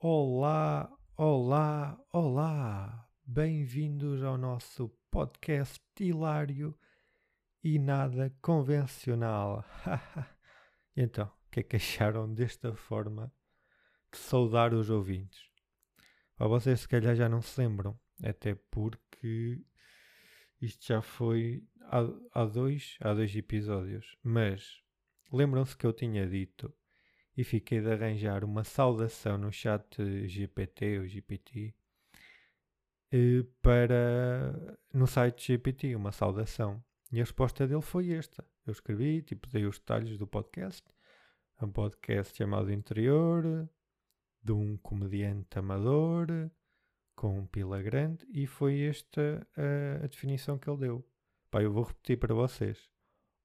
Olá, olá, olá! Bem-vindos ao nosso podcast hilário e nada convencional. então, o que é que acharam desta forma de saudar os ouvintes? Para vocês, se calhar, já não se lembram, até porque isto já foi há, há, dois, há dois episódios, mas lembram-se que eu tinha dito e fiquei de arranjar uma saudação no chat GPT ou GPT eh, para no site GPT, uma saudação. E a resposta dele foi esta. Eu escrevi, tipo, dei os detalhes do podcast. É um podcast chamado Interior, de um comediante amador, com um pila grande, e foi esta a, a definição que ele deu. Pá, eu vou repetir para vocês.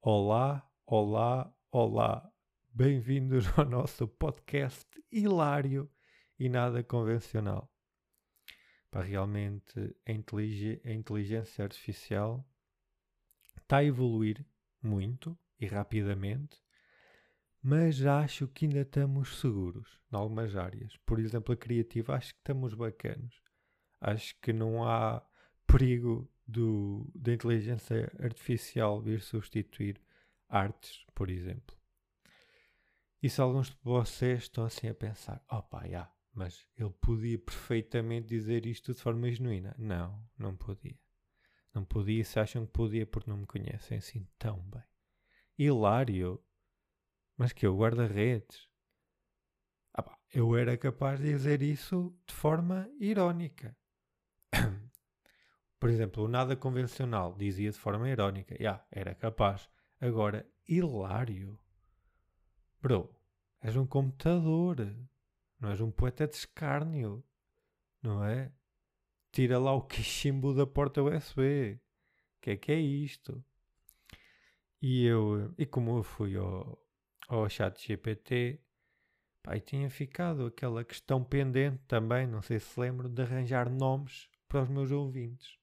Olá, olá, olá. Bem-vindos ao nosso podcast hilário e nada convencional. Para realmente a, inteligência artificial está a evoluir muito e rapidamente, mas acho que ainda estamos seguros em algumas áreas. Por exemplo, a criativa, acho que estamos bacanos. Acho que não há perigo do, da inteligência artificial vir substituir artes, por exemplo. E se alguns de vocês estão assim a pensar, opa, já, mas ele podia perfeitamente dizer isto de forma genuína. Não, não podia. Não podia se acham que podia porque não me conhecem assim tão bem. Hilário. Mas que eu guarda-redes. Ah, pá, eu era capaz de dizer isso de forma irónica. Por exemplo, o nada convencional dizia de forma irónica. Já, yeah, era capaz. Agora, hilário. Bro, és um computador. Não és um poeta de escárnio. Não é? Tira lá o cachimbo da porta USB. Que é que é isto? E eu, e como eu fui ao, ao chat GPT, pai, tinha ficado aquela questão pendente também, não sei se lembro, de arranjar nomes para os meus ouvintes.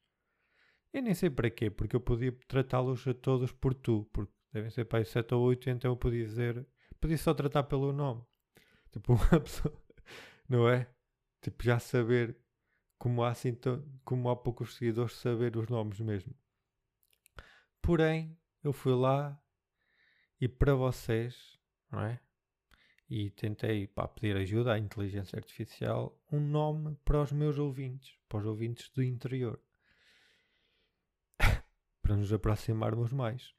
Eu nem sei para quê, porque eu podia tratá-los a todos por tu, porque devem ser pai 7 ou 8, então eu podia dizer podia só tratar pelo nome. Tipo, uma pessoa, não é? Tipo, já saber como há, assim, como há poucos seguidores, saber os nomes mesmo. Porém, eu fui lá e para vocês, não é? E tentei pá, pedir ajuda à inteligência artificial, um nome para os meus ouvintes, para os ouvintes do interior. para nos aproximarmos mais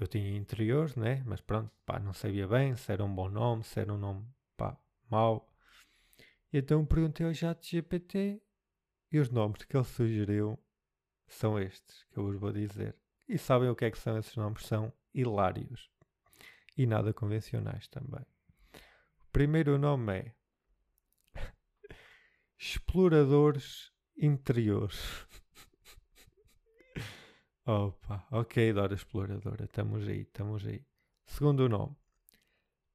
eu tinha interiores, né? Mas pronto, pá, não sabia bem se era um bom nome, se era um nome, pá, mau. E então perguntei ao chat GPT e os nomes que ele sugeriu são estes que eu vos vou dizer. E sabem o que é que são esses nomes? São hilários. E nada convencionais também. O primeiro nome é Exploradores Interiores. Opa, ok, Dora Exploradora, estamos aí, estamos aí. Segundo nome,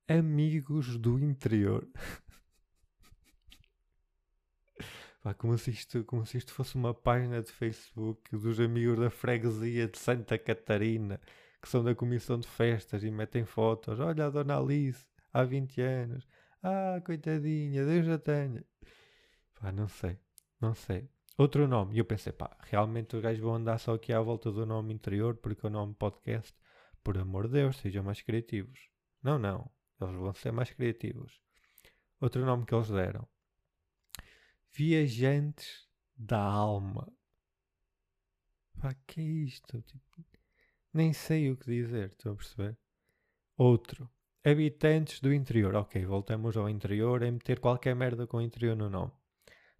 Amigos do Interior. Pá, como, se isto, como se isto fosse uma página de Facebook dos amigos da freguesia de Santa Catarina, que são da comissão de festas e metem fotos. Olha a Dona Alice, há 20 anos. Ah, coitadinha, Deus a tenha. Pá, não sei, não sei outro nome. E eu pensei, pá, realmente os gajos vão andar só aqui à volta do nome interior, porque o nome podcast, por amor de Deus, sejam mais criativos. Não, não. Eles vão ser mais criativos. Outro nome que eles deram. Viajantes da alma. Pá, que é isto? Tipo, nem sei o que dizer, estou a perceber? Outro. Habitantes do interior. Ok, voltamos ao interior em meter qualquer merda com interior no nome.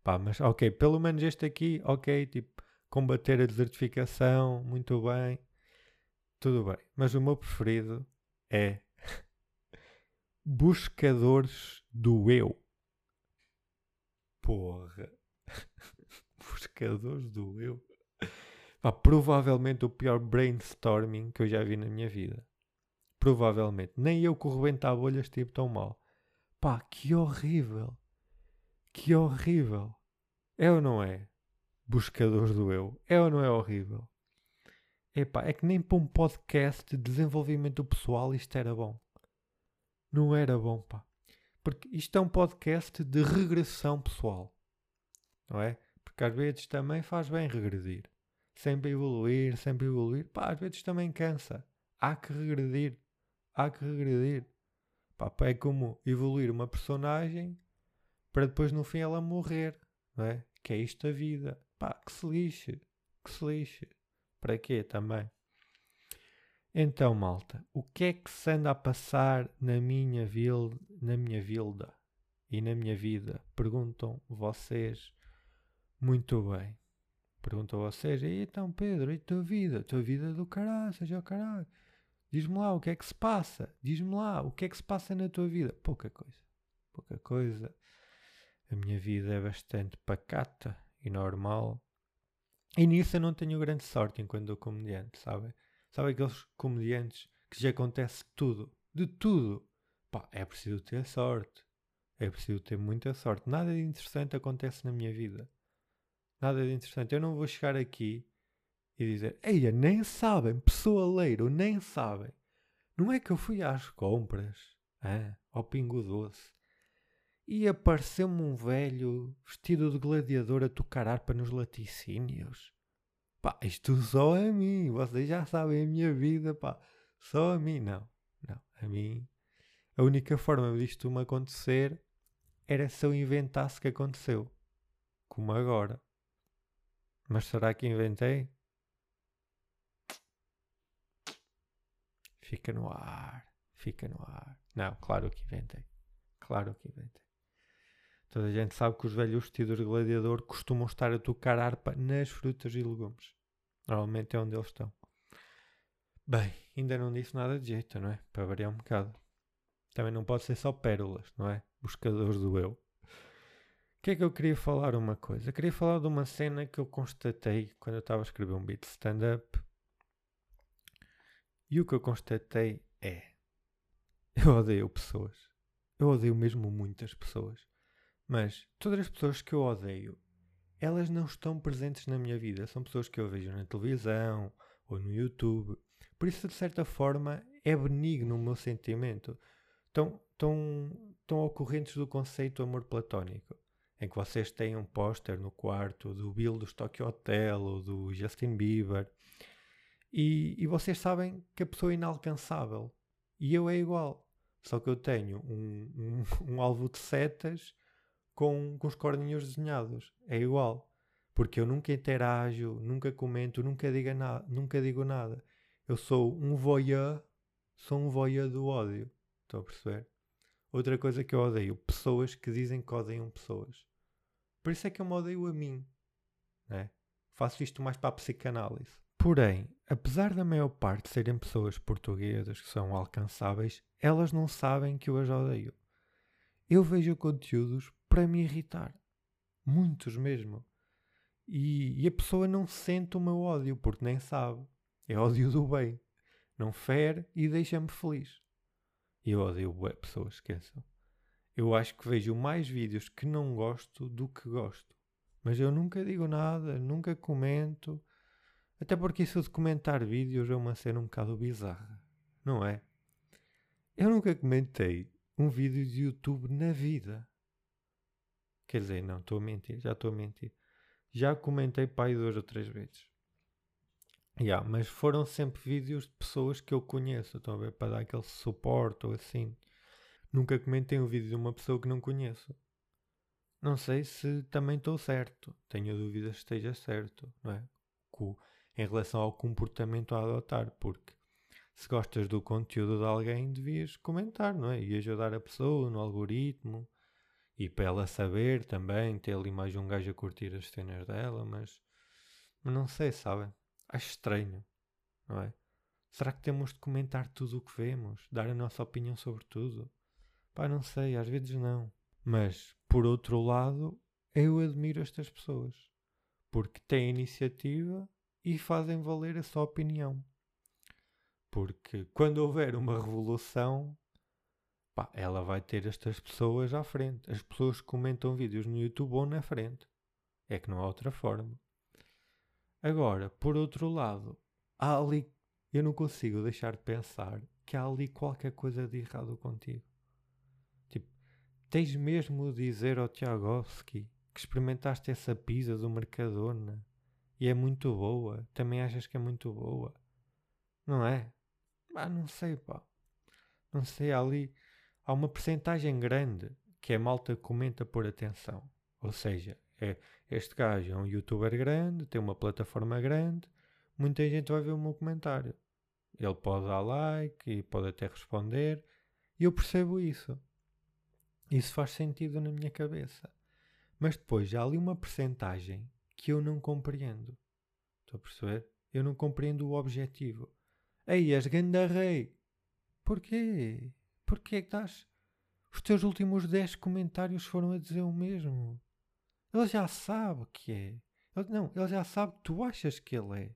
Pá, mas ok, pelo menos este aqui, ok, tipo, combater a desertificação, muito bem, tudo bem. Mas o meu preferido é Buscadores do Eu. Porra. Buscadores do Eu. Pá, provavelmente o pior brainstorming que eu já vi na minha vida. Provavelmente. Nem eu que rebentar bolhas tive tão mal. Pá, que horrível. Que horrível. É ou não é? Buscadores do eu. É ou não é horrível? Epá, é que nem para um podcast de desenvolvimento pessoal isto era bom. Não era bom, pá. Porque isto é um podcast de regressão pessoal. Não é? Porque às vezes também faz bem regredir. Sempre evoluir, sempre evoluir. Pá, às vezes também cansa. Há que regredir. Há que regredir. Pá, é como evoluir uma personagem para depois no fim ela morrer. Não é? Que é isto a vida. Pá, que se lixe. Que se lixe. Para quê também? Então, malta, o que é que se anda a passar na minha, vil, na minha vilda e na minha vida? Perguntam vocês muito bem. Perguntam vocês, e então Pedro, e tua vida? Tua vida do caralho, seja o caralho. Diz-me lá o que é que se passa. Diz-me lá o que é que se passa na tua vida. Pouca coisa. Pouca coisa. A minha vida é bastante pacata e normal. E nisso eu não tenho grande sorte enquanto eu comediante, sabem? Sabe aqueles comediantes que já acontece tudo, de tudo. Pá, é preciso ter sorte. É preciso ter muita sorte. Nada de interessante acontece na minha vida. Nada de interessante. Eu não vou chegar aqui e dizer, eia, nem sabem, pessoa leiro, nem sabem. Não é que eu fui às compras, ah, ao Pingo Doce, e apareceu-me um velho vestido de gladiador a tocar harpa nos laticínios. Pá, isto só a mim. Vocês já sabem a minha vida, pá. Só a mim, não. Não, a mim. A única forma disto me acontecer era se eu inventasse que aconteceu. Como agora. Mas será que inventei? Fica no ar. Fica no ar. Não, claro que inventei. Claro que inventei. Toda a gente sabe que os velhos vestidos de gladiador costumam estar a tocar harpa nas frutas e legumes. Normalmente é onde eles estão. Bem, ainda não disse nada de jeito, não é? Para variar um bocado. Também não pode ser só pérolas, não é? Buscadores do eu. O que é que eu queria falar uma coisa? Eu queria falar de uma cena que eu constatei quando eu estava a escrever um beat stand-up. E o que eu constatei é... Eu odeio pessoas. Eu odeio mesmo muitas pessoas. Mas todas as pessoas que eu odeio elas não estão presentes na minha vida. São pessoas que eu vejo na televisão ou no YouTube. Por isso, de certa forma, é benigno o meu sentimento. Estão, estão, estão ocorrentes do conceito amor platónico, em que vocês têm um póster no quarto do Bill do Tokyo Hotel ou do Justin Bieber e, e vocês sabem que a pessoa é inalcançável. E eu é igual. Só que eu tenho um, um, um alvo de setas com, com os corninhos desenhados. É igual. Porque eu nunca interajo, nunca comento, nunca digo, na, nunca digo nada. Eu sou um voyeur, sou um voyeur do ódio. Estão a perceber? Outra coisa que eu odeio, pessoas que dizem que odeiam pessoas. Por isso é que eu me odeio a mim. Né? Faço isto mais para a psicanálise. Porém, apesar da maior parte serem pessoas portuguesas que são alcançáveis, elas não sabem que eu as odeio. Eu vejo conteúdos para me irritar. Muitos mesmo. E, e, a pessoa não sente o meu ódio, porque nem sabe. É ódio do bem. Não fere e deixa-me feliz. Eu odeio pessoas, esqueçam. Eu acho que vejo mais vídeos que não gosto do que gosto. Mas eu nunca digo nada, nunca comento. Até porque isso de comentar vídeos é uma cena um bocado bizarra. Não é? Eu nunca comentei um vídeo de YouTube na vida. Quer dizer, não, estou a mentir, já estou a mentir. Já comentei pai duas ou três vezes. Yeah, mas foram sempre vídeos de pessoas que eu conheço, estão a ver, para dar aquele suporte ou assim. Nunca comentei um vídeo de uma pessoa que não conheço. Não sei se também estou certo. Tenho dúvidas se esteja certo, não é? em relação ao comportamento a adotar, porque se gostas do conteúdo de alguém, devias comentar, não é? E ajudar a pessoa no algoritmo e para ela saber também, ter ali mais um gajo a curtir as cenas dela, mas, não sei, sabem? Acho estranho, não é? Será que temos de comentar tudo o que vemos? Dar a nossa opinião sobre tudo? Pá, não sei, às vezes não. Mas, por outro lado, eu admiro estas pessoas. Porque têm iniciativa e fazem valer a sua opinião. Porque quando houver uma revolução, pá, ela vai ter estas pessoas à frente. As pessoas que comentam vídeos no YouTube vão na frente. É que não há outra forma. Agora, por outro lado, há ali. Eu não consigo deixar de pensar que há ali qualquer coisa de errado contigo. Tipo, tens mesmo de dizer ao Tiagovski que experimentaste essa pizza do Mercadona e é muito boa. Também achas que é muito boa? Não é? Ah, não sei, pá. Não sei, ali há uma percentagem grande que é malta comenta por atenção. Ou seja, é, este gajo é um youtuber grande, tem uma plataforma grande, muita gente vai ver o meu comentário. Ele pode dar like e pode até responder, e eu percebo isso. Isso faz sentido na minha cabeça. Mas depois há ali uma percentagem que eu não compreendo. Estou a perceber? Eu não compreendo o objetivo. Ei, és ganda rei. Porquê? Porquê que estás... Os teus últimos 10 comentários foram a dizer o mesmo. Ele já sabe que é. Ele, não, ele já sabe que tu achas que ele é.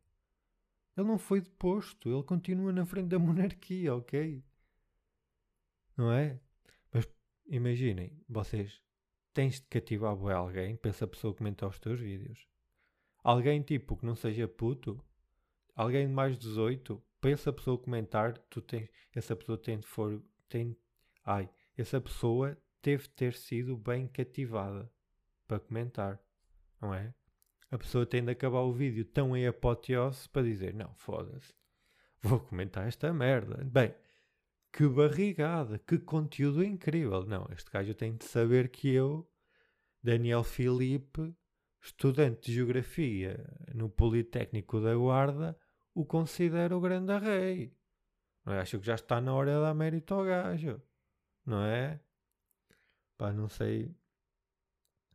Ele não foi deposto. Ele continua na frente da monarquia, ok? Não é? Mas imaginem, vocês tens de cativar alguém para essa pessoa comentar os teus vídeos. Alguém tipo que não seja puto, alguém de mais de 18, para essa pessoa comentar, tu tens, essa pessoa tem de for, tem, ai, essa pessoa teve de ter sido bem cativada para comentar, não é? A pessoa tem de acabar o vídeo tão em apoteose para dizer, não, foda-se, vou comentar esta merda. Bem, que barrigada, que conteúdo incrível. Não, este gajo tem de saber que eu, Daniel Filipe, estudante de Geografia no Politécnico da Guarda, o considero o grande rei. Não é? Acho que já está na hora de dar mérito ao gajo. Não é? Pá, não sei.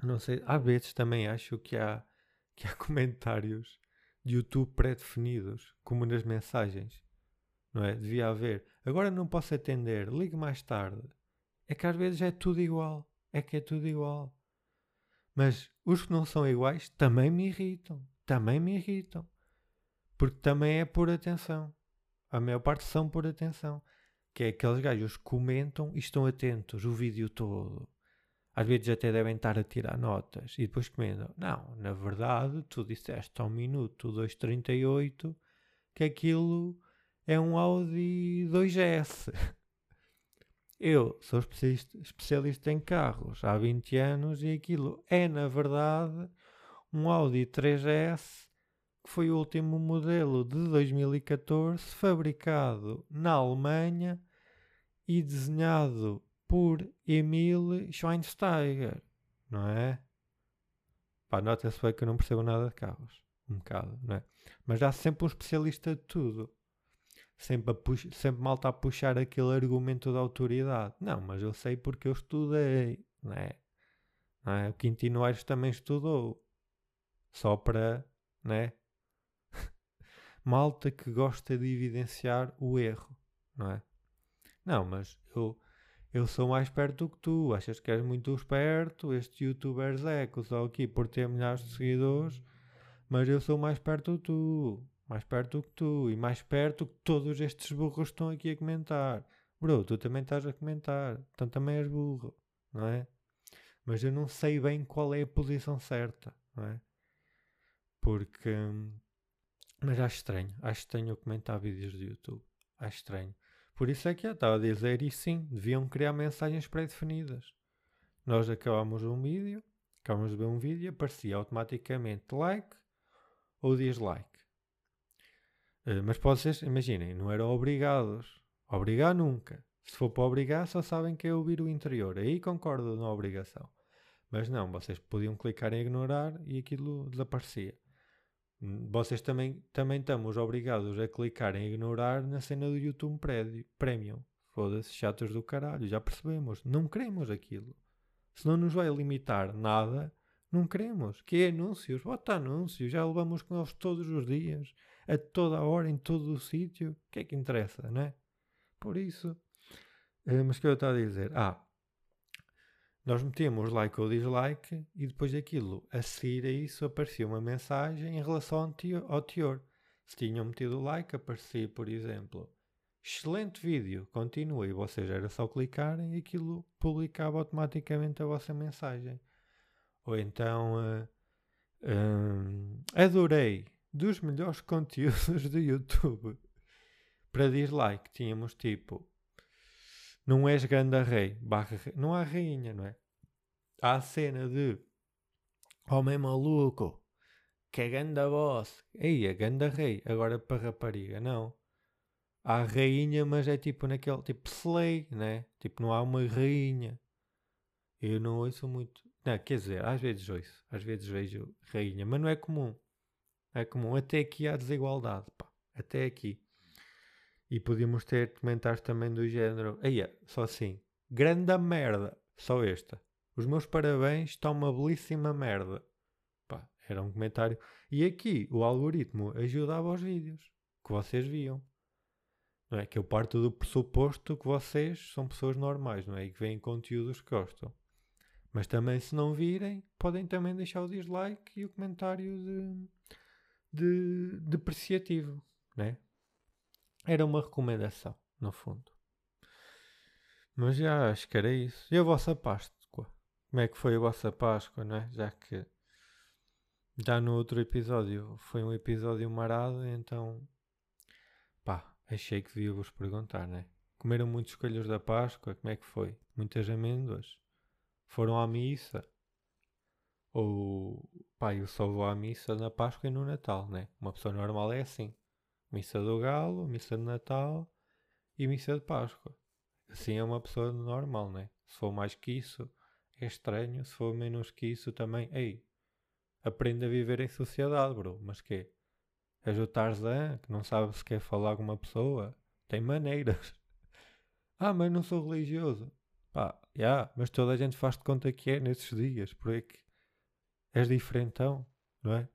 Não sei. Às vezes também acho que há, que há comentários de YouTube pré-definidos, como nas mensagens. Não é? Devia haver. Agora não posso atender, ligue mais tarde. É que às vezes é tudo igual. É que é tudo igual. Mas os que não são iguais também me irritam. Também me irritam. Porque também é por atenção. A maior parte são por atenção. Que é aqueles gajos que comentam e estão atentos o vídeo todo. Às vezes até devem estar a tirar notas. E depois comentam. Não, na verdade, tu disseste a um minuto 2.38 que aquilo é um Audi 2S. Eu sou especialista, especialista em carros há 20 anos e aquilo é, na verdade, um Audi 3S que foi o último modelo de 2014, fabricado na Alemanha e desenhado por Emil Schweinsteiger, não é? Pá, nota-se bem que eu não percebo nada de carros, um bocado, não é? Mas há sempre um especialista de tudo sempre, a sempre mal está a puxar aquele argumento da autoridade. Não, mas eu sei porque eu estudei, não é? Não é? O Quintino Aires também estudou. Só para, não é? Malta que gosta de evidenciar o erro, não é? Não, mas eu, eu sou mais esperto do que tu. Achas que és muito esperto? Este youtuber Zeco só aqui por ter milhares de seguidores. Mas eu sou mais esperto do que tu mais perto do que tu e mais perto que todos estes burros estão aqui a comentar. Bro, tu também estás a comentar, então também és burro, não é? Mas eu não sei bem qual é a posição certa, não é? Porque. Mas acho estranho, acho estranho comentar vídeos do YouTube. Acho estranho. Por isso é que eu estava a dizer, e sim, deviam criar mensagens pré-definidas. Nós acabamos um vídeo, acabamos de ver um vídeo, aparecia automaticamente like ou dislike. Uh, mas vocês, imaginem, não eram obrigados. Obrigar nunca. Se for para obrigar, só sabem que é ouvir o interior. Aí concordo na obrigação. Mas não, vocês podiam clicar em ignorar e aquilo desaparecia. Hum, vocês também, também estamos obrigados a clicar em ignorar na cena do YouTube Premium. Foda-se, chatos do caralho, já percebemos. Não queremos aquilo. Se não nos vai limitar nada, não queremos. Que é anúncios? Bota anúncios, já levamos com eles todos os dias a toda a hora, em todo o sítio, o que é que interessa, não é? Por isso, eh, mas o que eu estava a dizer? Ah, nós metemos like ou dislike e depois daquilo, a seguir a isso, aparecia uma mensagem em relação ao teor. Se tinham metido like, aparecia, por exemplo, excelente vídeo, continua, e vocês era só clicarem e aquilo publicava automaticamente a vossa mensagem. Ou então, uh, um, adorei, dos melhores conteúdos do YouTube. Para dislike tínhamos tipo não és grande rei, barra. Não há rainha, não é? Há a cena de homem maluco, que é ganda boss. Ei, é ganda rei. Agora para rapariga, não. Há rainha, mas é tipo naquele, tipo slay, né? Tipo, não há uma rainha. Eu não ouço muito. Não, quer dizer, às vezes ouço. Às vezes vejo rainha, mas não é comum. É comum. Até aqui há desigualdade, pá. Até aqui. E podíamos ter comentários também do género. Aí, só assim. Grande merda. Só esta. Os meus parabéns estão uma belíssima merda. Pá, era um comentário. E aqui o algoritmo ajudava aos vídeos que vocês viam. Não é? Que eu parto do pressuposto que vocês são pessoas normais, não é? E que veem conteúdos que gostam. Mas também, se não virem, podem também deixar o dislike e o comentário de, de depreciativo, né? Era uma recomendação, no fundo. Mas já acho que era isso. E a vossa Páscoa? Como é que foi a vossa Páscoa, não é? Já que já no outro episódio foi um episódio marado, então pá, achei que devia vos perguntar, né? Comeram muitos coelhos da Páscoa? Como é que foi? Muitas amêndoas? Foram à missa? Ou pá, eu só vou à missa na Páscoa e no Natal, né? Uma pessoa normal é assim: missa do Galo, missa de Natal e missa de Páscoa. Assim é uma pessoa normal, né? Se for mais que isso, é estranho. Se for menos que isso, também. Ei, aprende a viver em sociedade, bro. Mas quê? És o Tarzan que não sabe se quer falar com uma pessoa? Tem maneiras. ah, mas não sou religioso. Pá, já, yeah, mas toda a gente faz de conta que é nesses dias, por aí que és diferentão, não é?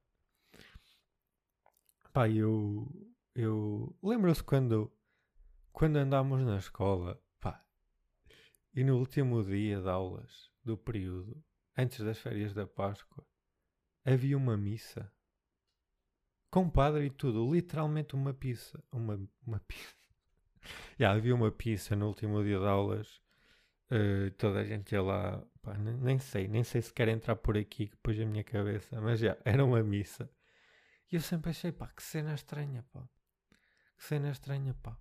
Pá, eu, eu lembro-se quando, quando andámos na escola, pá, e no último dia de aulas do período, antes das férias da Páscoa, havia uma missa com padre e tudo, literalmente uma pizza, uma, uma pizza. Havia uma pizza no último dia de aulas Uh, toda a gente ia lá, pá, nem, nem, sei, nem sei se quer entrar por aqui que pôs a minha cabeça, mas já, era uma missa. E eu sempre achei, pá, que cena estranha, pá. Cena estranha, pá.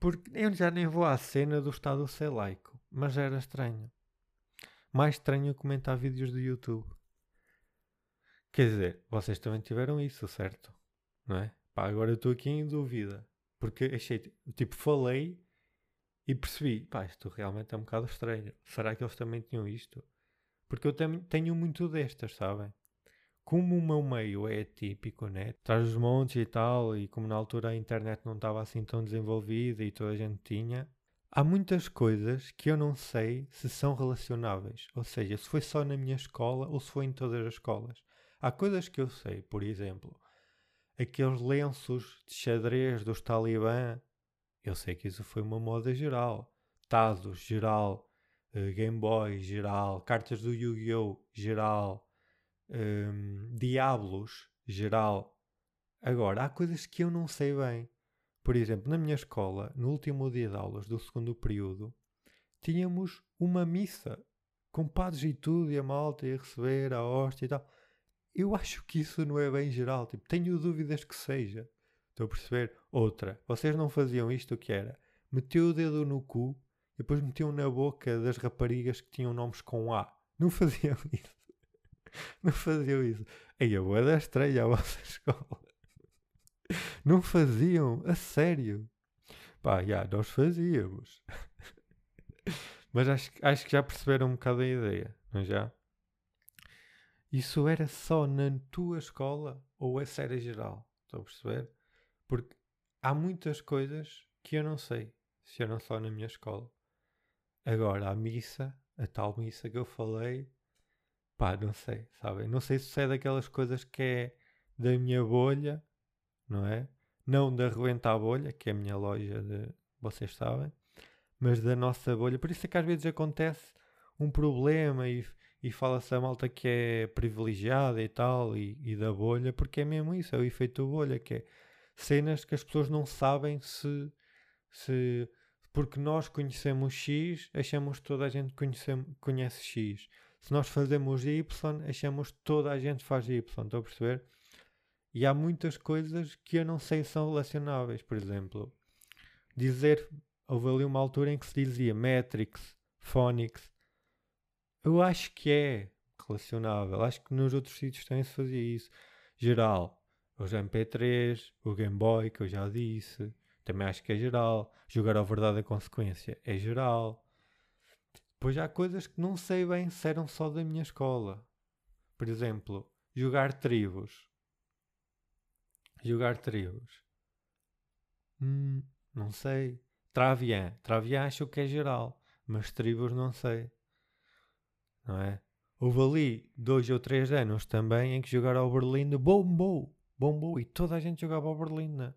Porque eu já nem vou à cena do Estado ser laico, mas era estranho. Mais estranho comentar vídeos do YouTube. Quer dizer, vocês também tiveram isso, certo? Não é? Pá, agora eu estou aqui em dúvida. Porque achei, tipo, falei e percebi, pá, isto realmente é um bocado estranho. Será que eles também tinham isto? Porque eu tenho muito destas, sabem? Como o meu meio é típico, né? Traz os montes e tal, e como na altura a internet não estava assim tão desenvolvida e toda a gente tinha, há muitas coisas que eu não sei se são relacionáveis. Ou seja, se foi só na minha escola ou se foi em todas as escolas. Há coisas que eu sei, por exemplo, aqueles lenços de xadrez dos talibã eu sei que isso foi uma moda geral. Tazos, geral. Uh, Game Boy, geral. Cartas do Yu-Gi-Oh! geral. Um, geral. Agora, há coisas que eu não sei bem. Por exemplo, na minha escola, no último dia de aulas do segundo período, tínhamos uma missa com padres e tudo, e a malta ia receber a hóstia e tal. Eu acho que isso não é bem geral. Tipo, tenho dúvidas que seja. Estou a perceber? Outra. Vocês não faziam isto o que era? Metiam o dedo no cu e depois metiam na boca das raparigas que tinham nomes com A. Não faziam isso. Não faziam isso. Aí a boa da estreia a vossa escola. Não faziam, a sério. Pá, já, nós fazíamos. Mas acho, acho que já perceberam um bocado a ideia, não é já? Isso era só na tua escola ou essa era geral? Estou a perceber? Porque há muitas coisas que eu não sei se eram só na minha escola. Agora, a missa, a tal missa que eu falei, pá, não sei, sabem? Não sei se é daquelas coisas que é da minha bolha, não é? Não da Rebenta a Bolha, que é a minha loja de. vocês sabem, mas da nossa bolha. Por isso é que às vezes acontece um problema e, e fala-se a malta que é privilegiada e tal, e, e da bolha, porque é mesmo isso, é o efeito bolha, que é cenas que as pessoas não sabem se, se porque nós conhecemos X, achamos que toda a gente conhece, conhece X. Se nós fazemos Y, achamos que toda a gente faz Y. Estão a perceber? E há muitas coisas que eu não sei se são relacionáveis. Por exemplo, dizer houve ali uma altura em que se dizia Matrix, Phonics. Eu acho que é relacionável. Acho que nos outros sítios também se fazia isso. Geral, os MP3, o Game Boy, que eu já disse. Também acho que é geral. Jogar a verdade a consequência é geral. Depois há coisas que não sei bem se eram só da minha escola. Por exemplo, jogar tribos. Jogar tribos. Hum, não sei. Travian. Travian acho que é geral. Mas tribos não sei. Não é? Houve ali dois ou três anos também em que jogaram ao de bombou. Bombou. E toda a gente jogava ao Berlim. Né?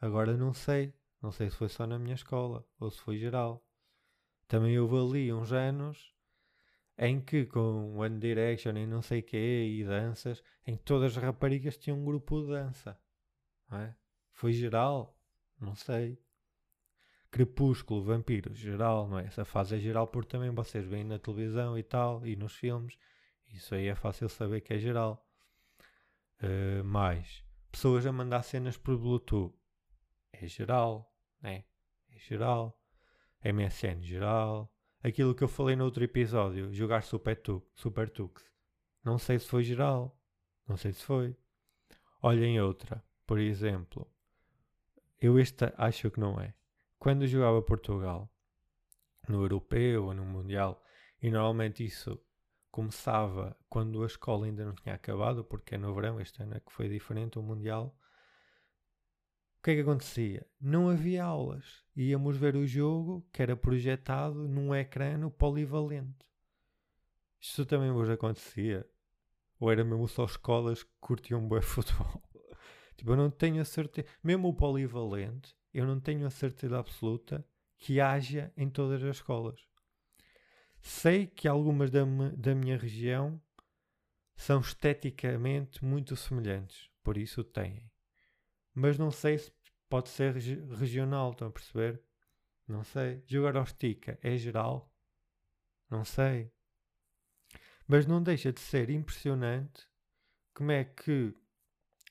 Agora não sei. Não sei se foi só na minha escola ou se foi geral. Também houve ali uns anos em que com One Direction e não sei quê e danças, em todas as raparigas tinham um grupo de dança. É? Foi geral? Não sei. Crepúsculo, vampiros, geral, não é? Essa fase é geral porque também vocês veem na televisão e tal, e nos filmes. Isso aí é fácil saber que é geral. Uh, mais, pessoas a mandar cenas por Bluetooth. É geral, né? É geral. MSN geral. Aquilo que eu falei no outro episódio, jogar Super, tu, Super Tux. Não sei se foi geral. Não sei se foi. Olhem outra. Por exemplo, eu esta acho que não é. Quando jogava Portugal, no Europeu ou no Mundial, e normalmente isso começava quando a escola ainda não tinha acabado, porque é no verão, este ano é que foi diferente o Mundial, o que é que acontecia? Não havia aulas. Íamos ver o jogo que era projetado num ecrã polivalente. Isto também vos acontecia? Ou era mesmo só escolas que curtiam bem futebol? tipo, eu não tenho a certeza. Mesmo o polivalente, eu não tenho a certeza absoluta que haja em todas as escolas. Sei que algumas da, da minha região são esteticamente muito semelhantes, por isso têm mas não sei se pode ser regi regional, estão a perceber? Não sei. Jogar ao estica é geral? Não sei. Mas não deixa de ser impressionante como é que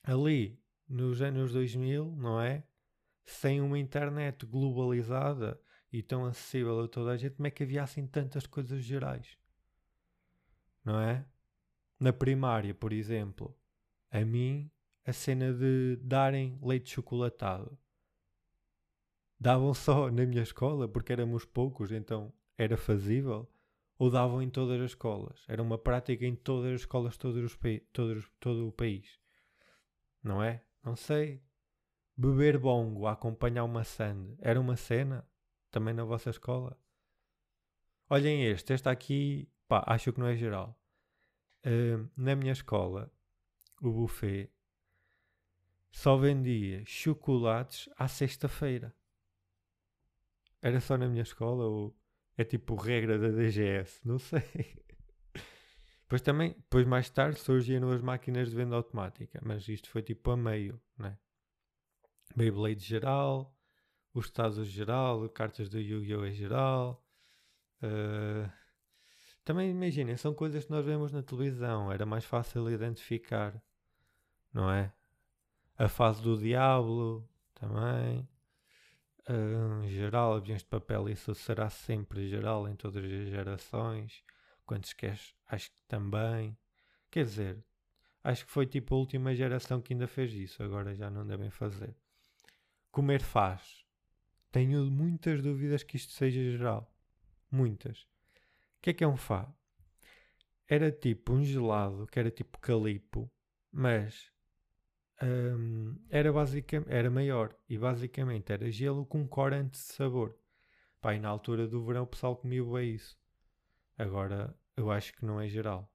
ali nos anos 2000, não é? Sem uma internet globalizada e tão acessível a toda a gente, como é que havia assim tantas coisas gerais? Não é? Na primária, por exemplo, a mim a cena de darem leite chocolatado. Davam só na minha escola, porque éramos poucos, então era fazível, ou davam em todas as escolas. Era uma prática em todas as escolas, todos os todos, todo o país. Não é? Não sei. Beber bongo a acompanhar uma sand era uma cena também na vossa escola? Olhem este, este aqui, pá, acho que não é geral. Uh, na minha escola, o buffet só vendia chocolates à sexta-feira. Era só na minha escola ou é tipo regra da DGS? Não sei. Depois também, depois mais tarde surgiram as máquinas de venda automática, mas isto foi tipo a meio, né? Beyblade geral, os Tazos geral, cartas do Yu-Gi-Oh! é geral. Uh, também imaginem, são coisas que nós vemos na televisão, era mais fácil identificar, não é? A fase do Diablo também. Uh, geral, aviões de papel, isso será sempre geral em todas as gerações. Quantos queres? Acho que também. Quer dizer, acho que foi tipo a última geração que ainda fez isso, agora já não devem fazer. Comer faz. Tenho muitas dúvidas que isto seja geral. Muitas. O que é que é um fá? Era tipo um gelado, que era tipo calipo, mas um, era era maior e basicamente era gelo com corante de sabor. Pá, e na altura do verão o pessoal comia bem isso. Agora eu acho que não é geral.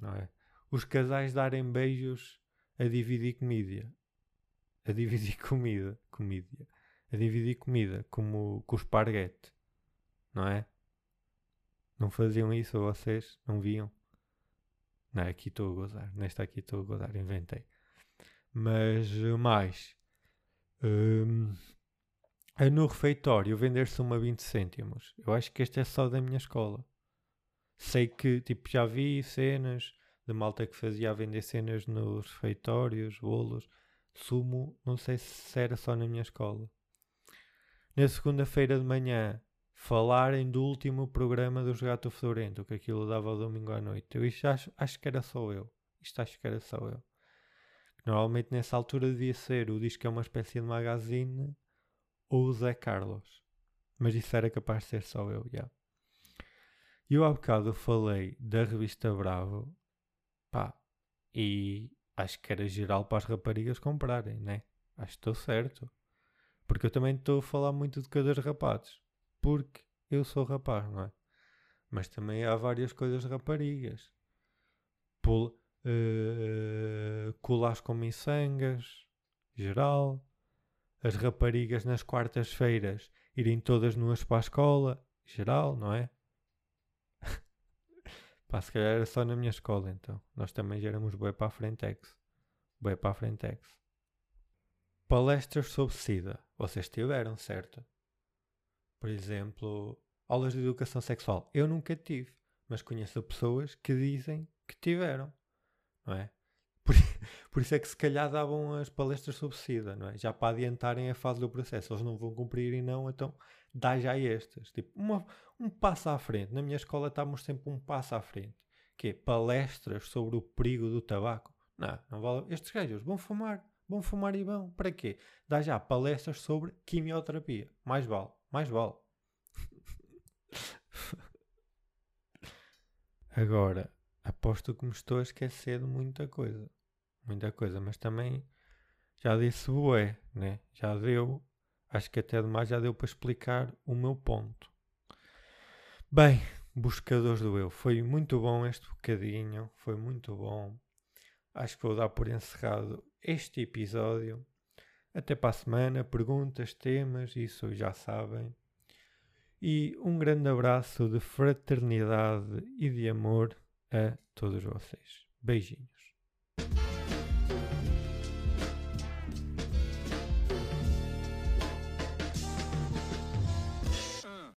Não é? Os casais darem beijos a dividir comida. A dividir comida. Comida. A dividir comida, como com o esparguete. Não é? Não faziam isso vocês? Não viam? Não, aqui estou a gozar. Nesta aqui estou a gozar. Inventei. Mas eh, mais. Um, é no refeitório vender-se uma 20 cêntimos. Eu acho que este é só da minha escola. Sei que tipo, já vi cenas de malta que fazia a vender cenas nos refeitórios, bolos, sumo, não sei se era só na minha escola. na segunda-feira de manhã falarem do último programa do Gato Florento, que aquilo dava domingo à noite. Eu isto acho, acho que era só eu. Isto acho que era só eu. Normalmente nessa altura devia ser o disco é uma espécie de magazine ou o Zé Carlos. Mas isso era capaz de ser só eu, já. Yeah. Eu há bocado falei da revista Bravo, pá, e acho que era geral para as raparigas comprarem, né? Acho que estou certo. Porque eu também estou a falar muito de coisas rapazes. Porque eu sou rapaz, não é? Mas também há várias coisas raparigas. Pul uh, colas com miçangas, geral. As raparigas nas quartas-feiras irem todas nuas para a escola, geral, não é? Pá, se calhar era só na minha escola, então. Nós também já éramos boi para a Frentex. Boi para a Frentex. Palestras sobre SIDA. Vocês tiveram, certo? Por exemplo, aulas de educação sexual. Eu nunca tive, mas conheço pessoas que dizem que tiveram, não é? Por, por, isso é que se calhar davam as palestras sobre SIDA, não é? Já para adiantarem a fase do processo. Eles não vão cumprir e não, então dá já estas. Tipo, uma, um passo à frente. Na minha escola estávamos sempre um passo à frente. Que é palestras sobre o perigo do tabaco. Não, não vale. Estes gajos vão fumar. Vão fumar e vão. Para quê? Dá já palestras sobre quimioterapia. Mais vale. Mais vale. Agora, aposto que me estou a esquecer de muita coisa. Muita coisa, mas também já disse bué, né? Já deu, acho que até demais já deu para explicar o meu ponto. Bem, buscadores do eu, foi muito bom este bocadinho, foi muito bom. Acho que vou dar por encerrado este episódio. Até para a semana, perguntas, temas, isso já sabem. E um grande abraço de fraternidade e de amor a todos vocês. Beijinhos.